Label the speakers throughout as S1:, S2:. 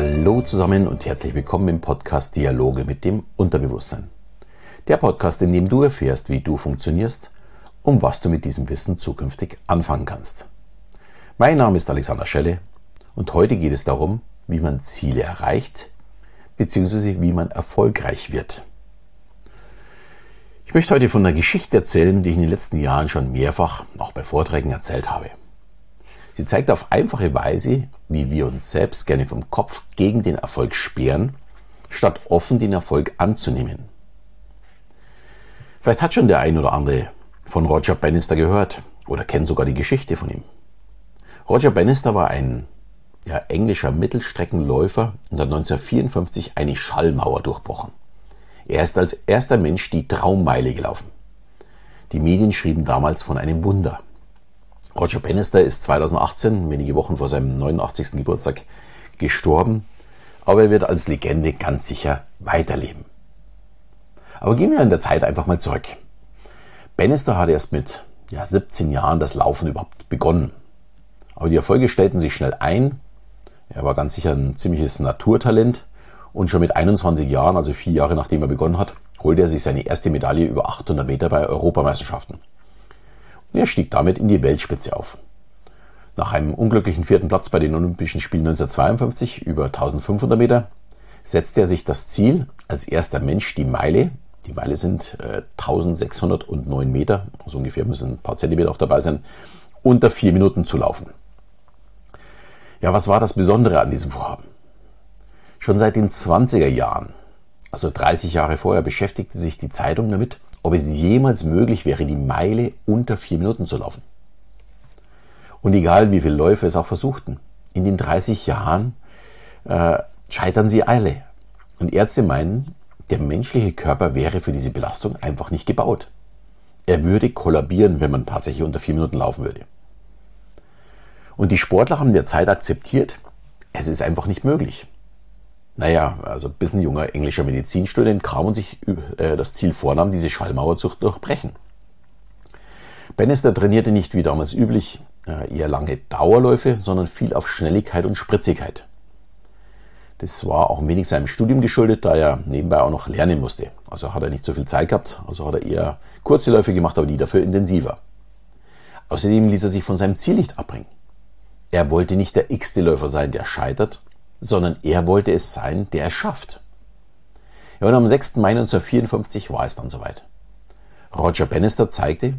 S1: Hallo zusammen und herzlich willkommen im Podcast Dialoge mit dem Unterbewusstsein. Der Podcast, in dem du erfährst, wie du funktionierst und was du mit diesem Wissen zukünftig anfangen kannst. Mein Name ist Alexander Schelle und heute geht es darum, wie man Ziele erreicht bzw. wie man erfolgreich wird. Ich möchte heute von einer Geschichte erzählen, die ich in den letzten Jahren schon mehrfach, auch bei Vorträgen, erzählt habe. Sie zeigt auf einfache Weise, wie wir uns selbst gerne vom Kopf gegen den Erfolg sperren, statt offen den Erfolg anzunehmen. Vielleicht hat schon der ein oder andere von Roger Bannister gehört oder kennt sogar die Geschichte von ihm. Roger Bannister war ein ja, englischer Mittelstreckenläufer und hat 1954 eine Schallmauer durchbrochen. Er ist als erster Mensch die Traummeile gelaufen. Die Medien schrieben damals von einem Wunder. Roger Bannister ist 2018, wenige Wochen vor seinem 89. Geburtstag, gestorben, aber er wird als Legende ganz sicher weiterleben. Aber gehen wir in der Zeit einfach mal zurück. Bannister hat erst mit ja, 17 Jahren das Laufen überhaupt begonnen. Aber die Erfolge stellten sich schnell ein. Er war ganz sicher ein ziemliches Naturtalent und schon mit 21 Jahren, also vier Jahre nachdem er begonnen hat, holte er sich seine erste Medaille über 800 Meter bei Europameisterschaften. Er stieg damit in die Weltspitze auf. Nach einem unglücklichen vierten Platz bei den Olympischen Spielen 1952 über 1500 Meter setzte er sich das Ziel, als erster Mensch die Meile, die Meile sind äh, 1609 Meter, also ungefähr müssen ein paar Zentimeter auch dabei sein, unter vier Minuten zu laufen. Ja, was war das Besondere an diesem Vorhaben? Schon seit den 20er Jahren, also 30 Jahre vorher, beschäftigte sich die Zeitung damit, ob es jemals möglich wäre, die Meile unter vier Minuten zu laufen. Und egal wie viele Läufe es auch versuchten, in den 30 Jahren äh, scheitern sie alle. Und Ärzte meinen, der menschliche Körper wäre für diese Belastung einfach nicht gebaut. Er würde kollabieren, wenn man tatsächlich unter vier Minuten laufen würde. Und die Sportler haben derzeit akzeptiert, es ist einfach nicht möglich. Naja, also bis ein junger englischer Medizinstudent kam und sich äh, das Ziel vornahm, diese Schallmauer zu durchbrechen. Bannister trainierte nicht wie damals üblich äh, eher lange Dauerläufe, sondern viel auf Schnelligkeit und Spritzigkeit. Das war auch ein wenig seinem Studium geschuldet, da er nebenbei auch noch lernen musste. Also hat er nicht so viel Zeit gehabt, also hat er eher kurze Läufe gemacht, aber die dafür intensiver. Außerdem ließ er sich von seinem Ziel nicht abbringen. Er wollte nicht der x-te Läufer sein, der scheitert, sondern er wollte es sein, der es schafft. Ja, und am 6. Mai 1954 war es dann soweit. Roger Bannister zeigte,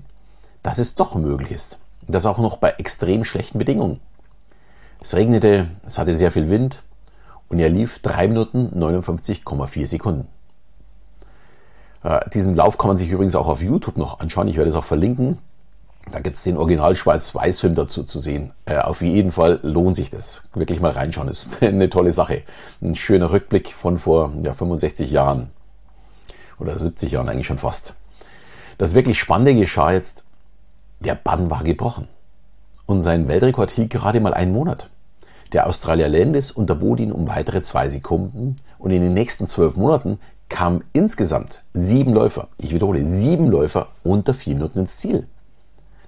S1: dass es doch möglich ist. Das auch noch bei extrem schlechten Bedingungen. Es regnete, es hatte sehr viel Wind und er lief 3 Minuten 59,4 Sekunden. Äh, diesen Lauf kann man sich übrigens auch auf YouTube noch anschauen. Ich werde es auch verlinken. Da gibt es den Original Schwarz-Weiß-Film dazu zu sehen. Äh, auf jeden Fall lohnt sich das. Wirklich mal reinschauen. Ist eine tolle Sache. Ein schöner Rückblick von vor ja, 65 Jahren. Oder 70 Jahren eigentlich schon fast. Das wirklich Spannende geschah jetzt. Der Bann war gebrochen. Und sein Weltrekord hielt gerade mal einen Monat. Der Australier Landis unterbot ihn um weitere zwei Sekunden und in den nächsten zwölf Monaten kamen insgesamt sieben Läufer, ich wiederhole, sieben Läufer unter vier Minuten ins Ziel.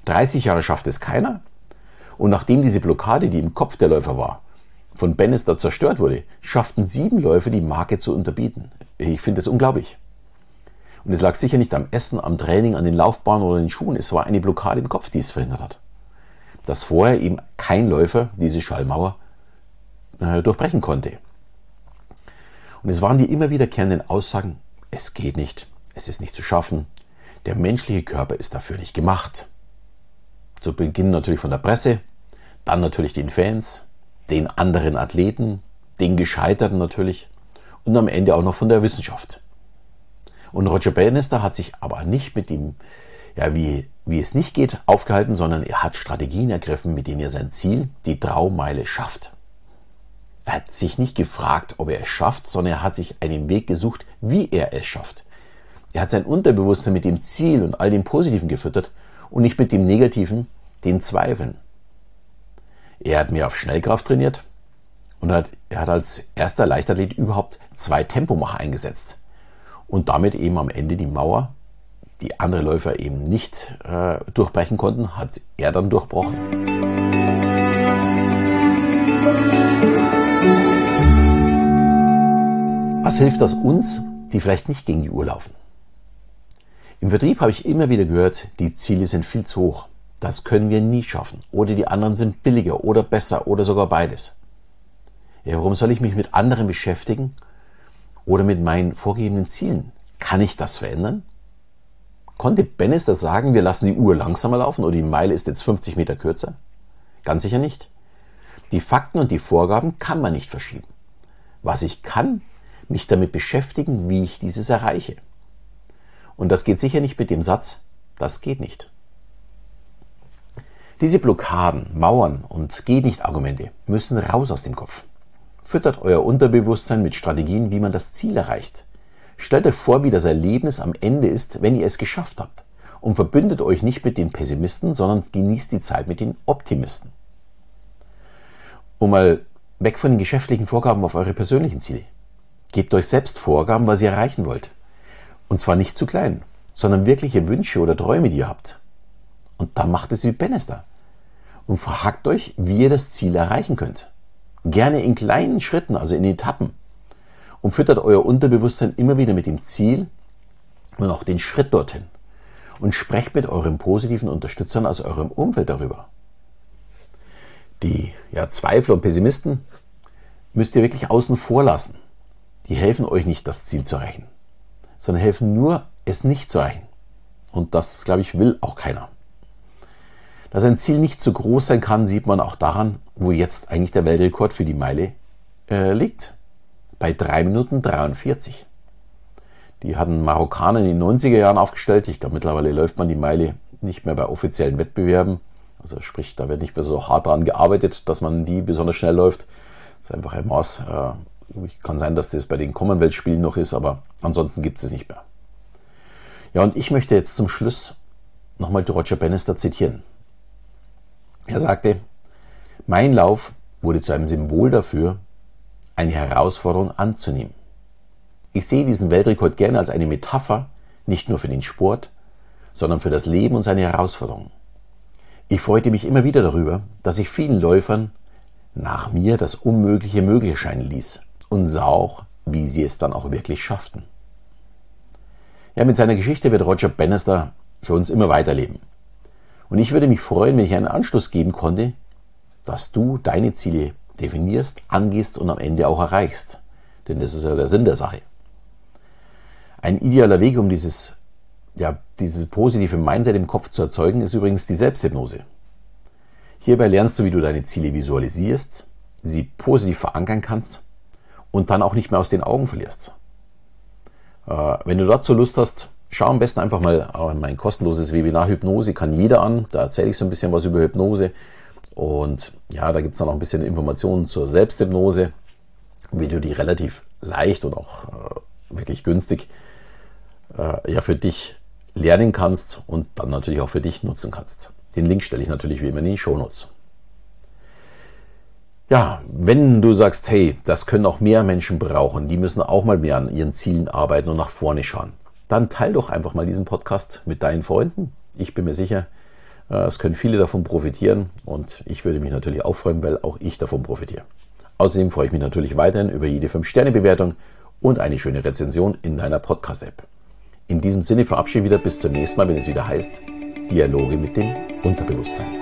S1: 30 Jahre schafft es keiner. Und nachdem diese Blockade, die im Kopf der Läufer war, von Bannister zerstört wurde, schafften sieben Läufer die Marke zu unterbieten. Ich finde das unglaublich. Und es lag sicher nicht am Essen, am Training, an den Laufbahnen oder den Schuhen. Es war eine Blockade im Kopf, die es verhindert hat. Dass vorher eben kein Läufer diese Schallmauer äh, durchbrechen konnte. Und es waren die immer wiederkehrenden Aussagen, es geht nicht, es ist nicht zu schaffen, der menschliche Körper ist dafür nicht gemacht. Zu Beginn natürlich von der Presse, dann natürlich den Fans, den anderen Athleten, den Gescheiterten natürlich und am Ende auch noch von der Wissenschaft. Und Roger Bannister hat sich aber nicht mit dem, ja, wie, wie es nicht geht, aufgehalten, sondern er hat Strategien ergriffen, mit denen er sein Ziel, die Traummeile, schafft. Er hat sich nicht gefragt, ob er es schafft, sondern er hat sich einen Weg gesucht, wie er es schafft. Er hat sein Unterbewusstsein mit dem Ziel und all dem Positiven gefüttert und nicht mit dem Negativen, den Zweifeln. Er hat mehr auf Schnellkraft trainiert und hat, er hat als erster Leichtathlet überhaupt zwei Tempomacher eingesetzt und damit eben am Ende die Mauer, die andere Läufer eben nicht äh, durchbrechen konnten, hat er dann durchbrochen. Was hilft das uns, die vielleicht nicht gegen die Uhr laufen? Im Vertrieb habe ich immer wieder gehört, die Ziele sind viel zu hoch. Das können wir nie schaffen. Oder die anderen sind billiger oder besser oder sogar beides. Ja, warum soll ich mich mit anderen beschäftigen oder mit meinen vorgegebenen Zielen? Kann ich das verändern? Konnte Bannister sagen, wir lassen die Uhr langsamer laufen oder die Meile ist jetzt 50 Meter kürzer? Ganz sicher nicht. Die Fakten und die Vorgaben kann man nicht verschieben. Was ich kann, mich damit beschäftigen, wie ich dieses erreiche. Und das geht sicher nicht mit dem Satz, das geht nicht. Diese Blockaden, Mauern und geht nicht Argumente müssen raus aus dem Kopf. Füttert euer Unterbewusstsein mit Strategien, wie man das Ziel erreicht. Stellt euch vor, wie das Erlebnis am Ende ist, wenn ihr es geschafft habt. Und verbündet euch nicht mit den Pessimisten, sondern genießt die Zeit mit den Optimisten. Um mal weg von den geschäftlichen Vorgaben auf eure persönlichen Ziele. Gebt euch selbst Vorgaben, was ihr erreichen wollt. Und zwar nicht zu klein, sondern wirkliche Wünsche oder Träume, die ihr habt. Und dann macht es wie Bannister. Und fragt euch, wie ihr das Ziel erreichen könnt. Gerne in kleinen Schritten, also in Etappen. Und füttert euer Unterbewusstsein immer wieder mit dem Ziel und auch den Schritt dorthin. Und sprecht mit euren positiven Unterstützern aus eurem Umfeld darüber. Die ja, Zweifler und Pessimisten müsst ihr wirklich außen vor lassen. Die helfen euch nicht, das Ziel zu erreichen, sondern helfen nur, es nicht zu erreichen. Und das, glaube ich, will auch keiner. Dass ein Ziel nicht zu groß sein kann, sieht man auch daran, wo jetzt eigentlich der Weltrekord für die Meile äh, liegt. Bei 3 Minuten 43. Die hatten Marokkaner in den 90er Jahren aufgestellt. Ich glaube, mittlerweile läuft man die Meile nicht mehr bei offiziellen Wettbewerben. Also sprich, da wird nicht mehr so hart daran gearbeitet, dass man die besonders schnell läuft. Das ist einfach ein Maß. Äh, kann sein, dass das bei den Commonwealth-Spielen noch ist, aber ansonsten gibt es es nicht mehr. Ja, und ich möchte jetzt zum Schluss nochmal Roger Bannister zitieren. Er sagte, mein Lauf wurde zu einem Symbol dafür, eine Herausforderung anzunehmen. Ich sehe diesen Weltrekord gerne als eine Metapher, nicht nur für den Sport, sondern für das Leben und seine Herausforderungen. Ich freute mich immer wieder darüber, dass ich vielen Läufern nach mir das Unmögliche möglich scheinen ließ und sah auch, wie sie es dann auch wirklich schafften. Ja, mit seiner Geschichte wird Roger Bannister für uns immer weiterleben. Und ich würde mich freuen, wenn ich einen Anschluss geben konnte, dass du deine Ziele definierst, angehst und am Ende auch erreichst. Denn das ist ja der Sinn der Sache. Ein idealer Weg, um dieses ja, dieses positive Mindset im Kopf zu erzeugen, ist übrigens die Selbsthypnose. Hierbei lernst du, wie du deine Ziele visualisierst, sie positiv verankern kannst und dann auch nicht mehr aus den Augen verlierst. Äh, wenn du dazu Lust hast, schau am besten einfach mal in mein kostenloses Webinar Hypnose, kann jeder an. Da erzähle ich so ein bisschen was über Hypnose. Und ja, da gibt es dann auch ein bisschen Informationen zur Selbsthypnose, wie du die relativ leicht und auch äh, wirklich günstig äh, ja, für dich lernen kannst und dann natürlich auch für dich nutzen kannst. Den Link stelle ich natürlich wie immer in die Shownotes. Ja, wenn du sagst, hey, das können auch mehr Menschen brauchen, die müssen auch mal mehr an ihren Zielen arbeiten und nach vorne schauen, dann teil doch einfach mal diesen Podcast mit deinen Freunden. Ich bin mir sicher, äh, es können viele davon profitieren und ich würde mich natürlich auch freuen, weil auch ich davon profitiere. Außerdem freue ich mich natürlich weiterhin über jede 5-Sterne-Bewertung und eine schöne Rezension in deiner Podcast-App. In diesem Sinne verabschiede ich wieder bis zum nächsten Mal, wenn es wieder heißt Dialoge mit dem Unterbewusstsein.